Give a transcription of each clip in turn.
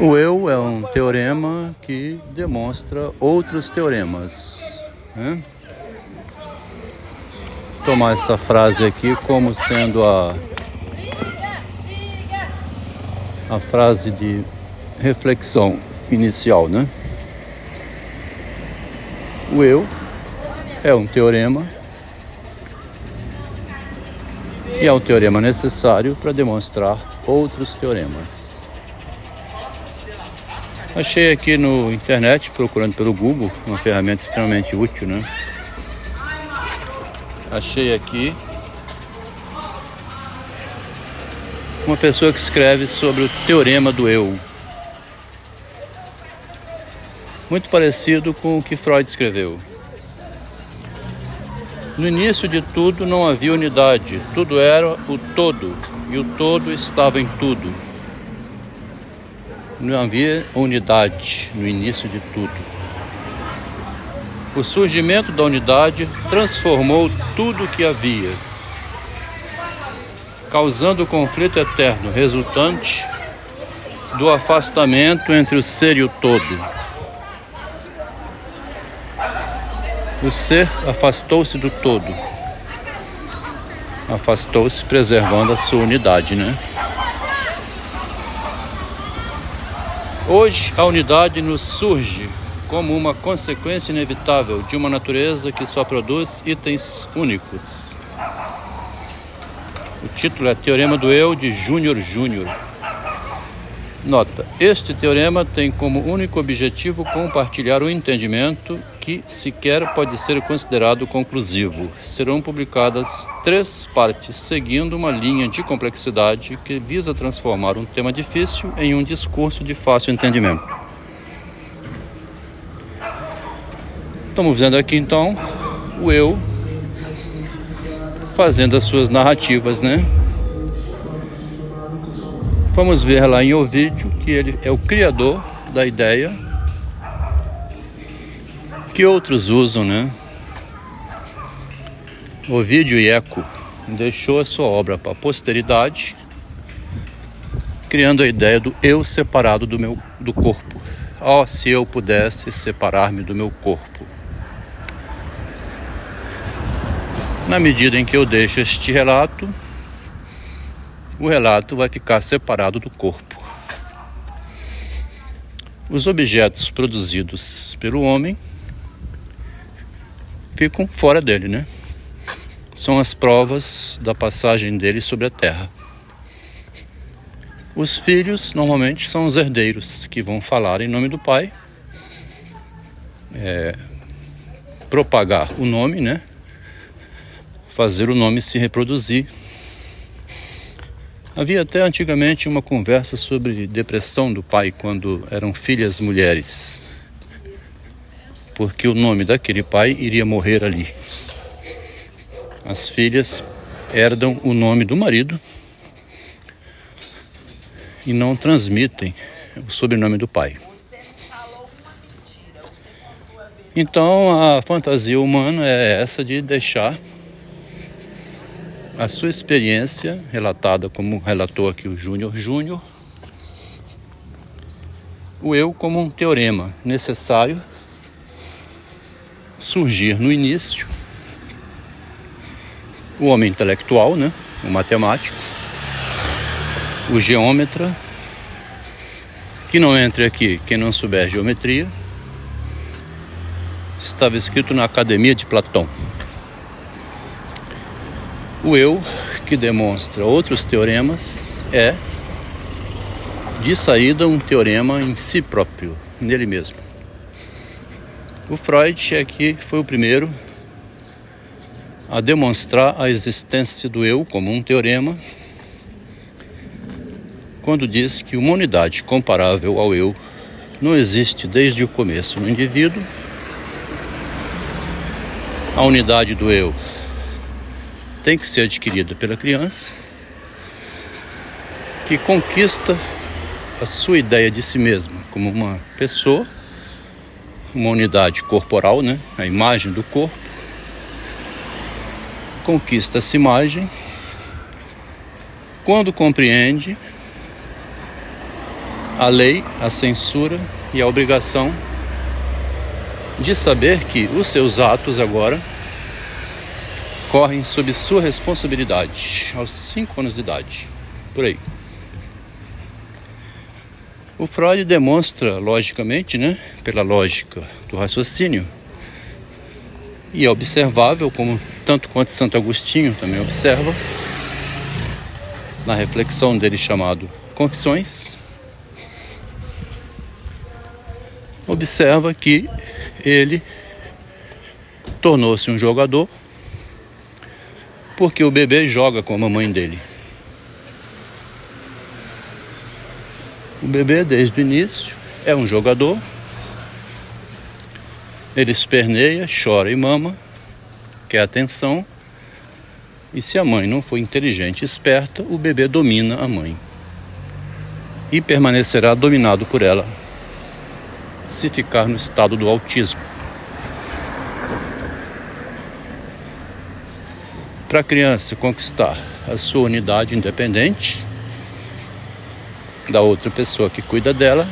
O eu é um teorema que demonstra outros teoremas. Né? Tomar essa frase aqui como sendo a, a frase de reflexão inicial, né? O eu é um teorema e é um teorema necessário para demonstrar outros teoremas. Achei aqui no internet, procurando pelo Google, uma ferramenta extremamente útil, né? Achei aqui uma pessoa que escreve sobre o teorema do eu. Muito parecido com o que Freud escreveu. No início de tudo não havia unidade, tudo era o todo, e o todo estava em tudo não havia unidade no início de tudo. O surgimento da unidade transformou tudo o que havia, causando o conflito eterno resultante do afastamento entre o ser e o todo. O ser afastou-se do todo, afastou-se preservando a sua unidade, né? Hoje, a unidade nos surge como uma consequência inevitável de uma natureza que só produz itens únicos. O título é Teorema do Eu de Júnior Júnior. Nota: Este teorema tem como único objetivo compartilhar o entendimento que sequer pode ser considerado conclusivo. Serão publicadas três partes seguindo uma linha de complexidade que visa transformar um tema difícil em um discurso de fácil entendimento. Estamos vendo aqui então o eu fazendo as suas narrativas, né? Vamos ver lá em Ovídio que ele é o criador da ideia que outros usam, né? Ovídio e Eco deixou a sua obra para a posteridade, criando a ideia do eu separado do meu do corpo. Oh, se eu pudesse separar-me do meu corpo. Na medida em que eu deixo este relato, o relato vai ficar separado do corpo. Os objetos produzidos pelo homem ficam fora dele, né? São as provas da passagem dele sobre a terra. Os filhos normalmente são os herdeiros que vão falar em nome do pai, é, propagar o nome, né? Fazer o nome se reproduzir Havia até antigamente uma conversa sobre depressão do pai quando eram filhas mulheres, porque o nome daquele pai iria morrer ali. As filhas herdam o nome do marido e não transmitem o sobrenome do pai. Então a fantasia humana é essa de deixar a sua experiência, relatada como relatou aqui o Júnior Júnior, o eu como um teorema necessário surgir no início, o homem intelectual, né, o matemático, o geômetra, que não entre aqui quem não souber geometria, estava escrito na Academia de Platão. O eu, que demonstra outros teoremas, é, de saída, um teorema em si próprio, nele mesmo. O Freud aqui foi o primeiro a demonstrar a existência do eu como um teorema, quando diz que uma unidade comparável ao eu não existe desde o começo no indivíduo. A unidade do eu tem que ser adquirida pela criança, que conquista a sua ideia de si mesma como uma pessoa, uma unidade corporal, né? a imagem do corpo, conquista essa imagem quando compreende a lei, a censura e a obrigação de saber que os seus atos agora correm sob sua responsabilidade aos 5 anos de idade, por aí. O Freud demonstra, logicamente, né, pela lógica do raciocínio, e é observável, como tanto quanto Santo Agostinho também observa, na reflexão dele chamado Confissões, observa que ele tornou-se um jogador porque o bebê joga com a mamãe dele. O bebê, desde o início, é um jogador. Ele esperneia, chora e mama, quer atenção. E se a mãe não for inteligente e esperta, o bebê domina a mãe. E permanecerá dominado por ela se ficar no estado do autismo. Para a criança conquistar a sua unidade independente, da outra pessoa que cuida dela,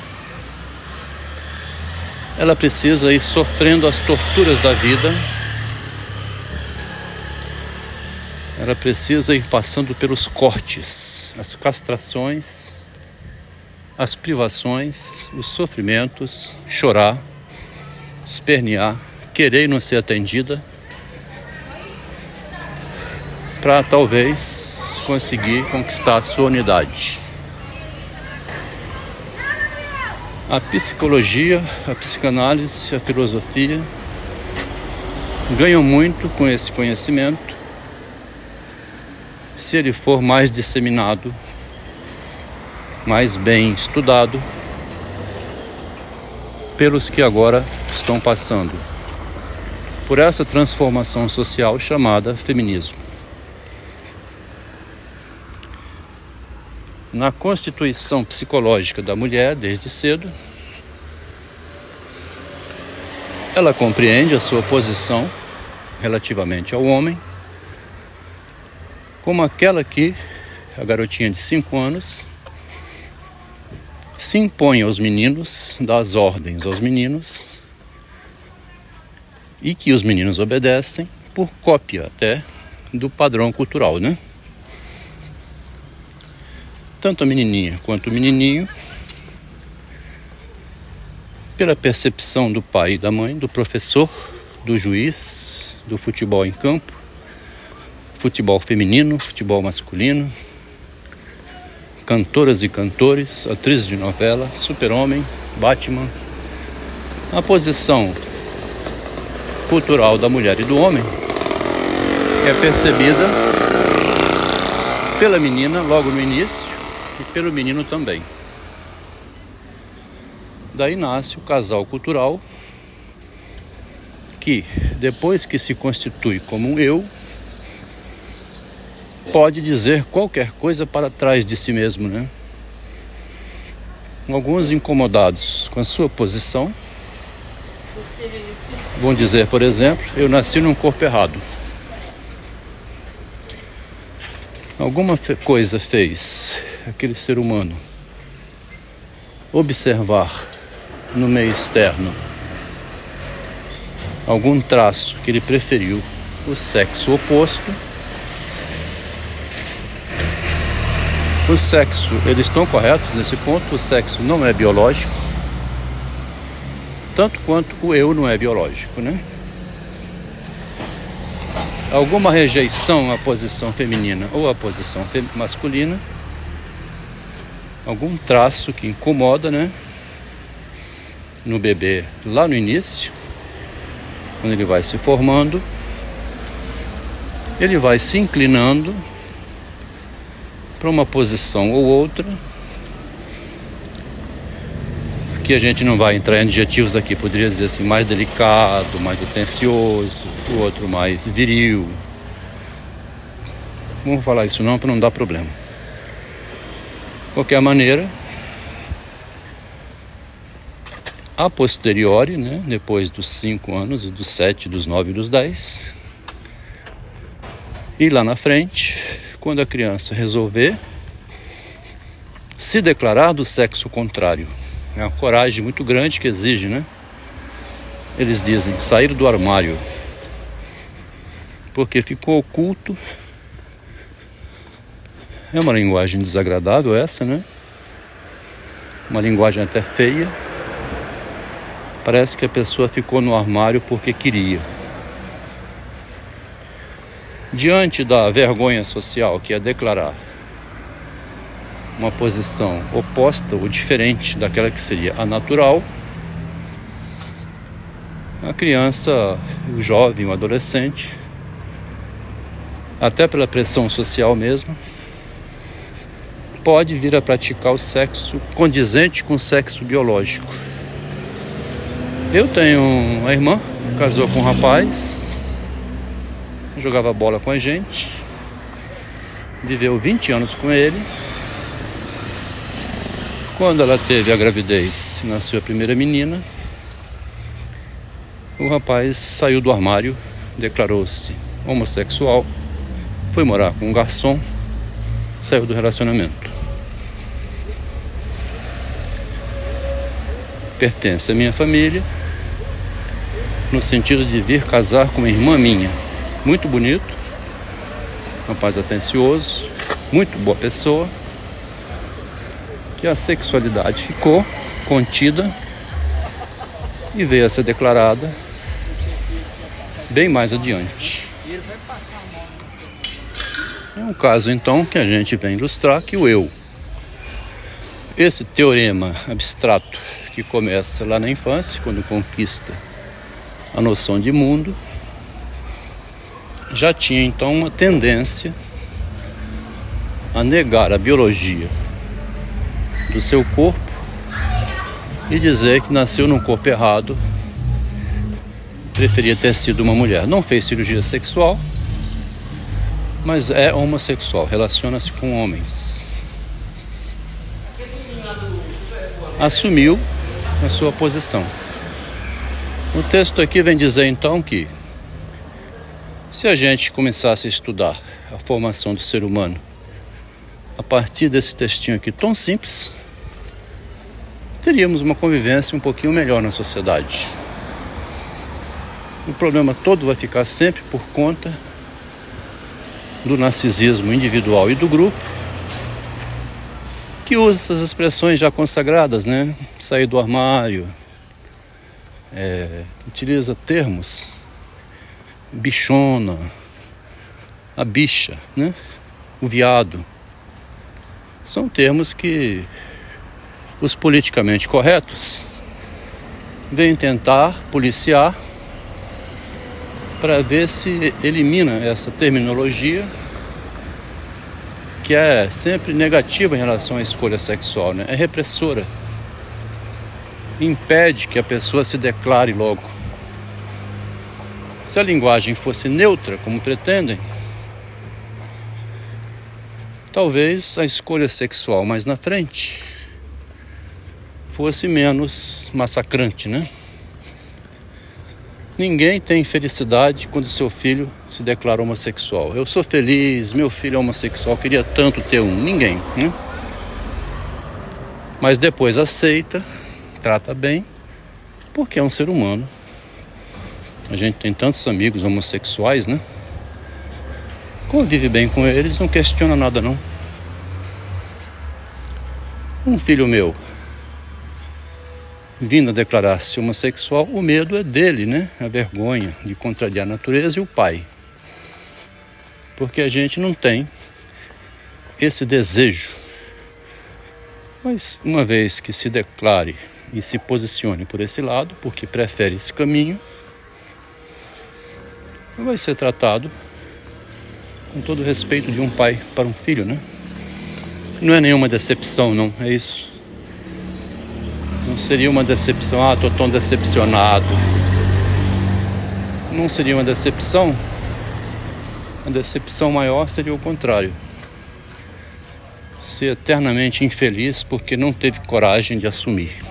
ela precisa ir sofrendo as torturas da vida, ela precisa ir passando pelos cortes, as castrações, as privações, os sofrimentos, chorar, espernear, querer não ser atendida, para talvez conseguir conquistar a sua unidade. A psicologia, a psicanálise, a filosofia ganham muito com esse conhecimento se ele for mais disseminado, mais bem estudado pelos que agora estão passando por essa transformação social chamada feminismo. Na constituição psicológica da mulher desde cedo. Ela compreende a sua posição relativamente ao homem como aquela que a garotinha de 5 anos se impõe aos meninos, dá as ordens aos meninos e que os meninos obedecem por cópia até do padrão cultural, né? Tanto a menininha quanto o menininho, pela percepção do pai e da mãe, do professor, do juiz, do futebol em campo, futebol feminino, futebol masculino, cantoras e cantores, atrizes de novela, super-homem, Batman, a posição cultural da mulher e do homem é percebida pela menina logo no início e pelo menino também. Daí nasce o casal cultural que, depois que se constitui como um eu, pode dizer qualquer coisa para trás de si mesmo, né? Alguns incomodados com a sua posição vão dizer, por exemplo, eu nasci num corpo errado. Alguma coisa fez aquele ser humano observar no meio externo algum traço que ele preferiu o sexo oposto. O sexo, eles estão corretos nesse ponto, o sexo não é biológico, tanto quanto o eu não é biológico, né? Alguma rejeição à posição feminina ou à posição masculina algum traço que incomoda, né? No bebê lá no início, quando ele vai se formando, ele vai se inclinando para uma posição ou outra, que a gente não vai entrar em adjetivos aqui, poderia dizer assim, mais delicado, mais atencioso, o outro mais viril. Vou falar isso não para não dar problema qualquer maneira, a posteriori, né, depois dos 5 anos, dos 7, dos 9 e dos 10, e lá na frente, quando a criança resolver se declarar do sexo contrário. É uma coragem muito grande que exige, né? Eles dizem sair do armário. Porque ficou oculto. É uma linguagem desagradável essa, né? Uma linguagem até feia. Parece que a pessoa ficou no armário porque queria. Diante da vergonha social que é declarar uma posição oposta ou diferente daquela que seria a natural, a criança, o jovem, o adolescente, até pela pressão social mesmo, pode vir a praticar o sexo condizente com o sexo biológico. Eu tenho uma irmã, casou com um rapaz, jogava bola com a gente, viveu 20 anos com ele quando ela teve a gravidez, nasceu a primeira menina, o rapaz saiu do armário, declarou-se homossexual, foi morar com um garçom, saiu do relacionamento. Pertence à minha família, no sentido de vir casar com uma irmã minha. Muito bonito, rapaz atencioso, muito boa pessoa que a sexualidade ficou contida e veio a ser declarada bem mais adiante. É um caso então que a gente vem ilustrar que o eu, esse teorema abstrato que começa lá na infância, quando conquista a noção de mundo, já tinha então uma tendência a negar a biologia do seu corpo e dizer que nasceu num corpo errado, preferia ter sido uma mulher. Não fez cirurgia sexual, mas é homossexual, relaciona-se com homens. Assumiu a sua posição. O texto aqui vem dizer então que se a gente começasse a estudar a formação do ser humano a partir desse textinho aqui tão simples, teríamos uma convivência um pouquinho melhor na sociedade. O problema todo vai ficar sempre por conta do narcisismo individual e do grupo, que usa essas expressões já consagradas, né? Sair do armário, é, utiliza termos, bichona, a bicha, né? O viado. São termos que os politicamente corretos vêm tentar policiar para ver se elimina essa terminologia que é sempre negativa em relação à escolha sexual, né? é repressora, impede que a pessoa se declare logo. Se a linguagem fosse neutra, como pretendem, talvez a escolha sexual mais na frente fosse menos massacrante, né? Ninguém tem felicidade quando seu filho se declara homossexual. Eu sou feliz, meu filho é homossexual, queria tanto ter um. Ninguém, né? Mas depois aceita, trata bem, porque é um ser humano. A gente tem tantos amigos homossexuais, né? Convive bem com eles, não questiona nada não. Um filho meu vindo a declarar-se homossexual, o medo é dele, né? A vergonha de contrariar a natureza e o pai. Porque a gente não tem esse desejo. Mas uma vez que se declare e se posicione por esse lado, porque prefere esse caminho, vai ser tratado com todo o respeito de um pai para um filho, né? Não é nenhuma decepção, não, é isso. Não seria uma decepção, ah, estou tão decepcionado. Não seria uma decepção. A decepção maior seria o contrário. Ser eternamente infeliz porque não teve coragem de assumir.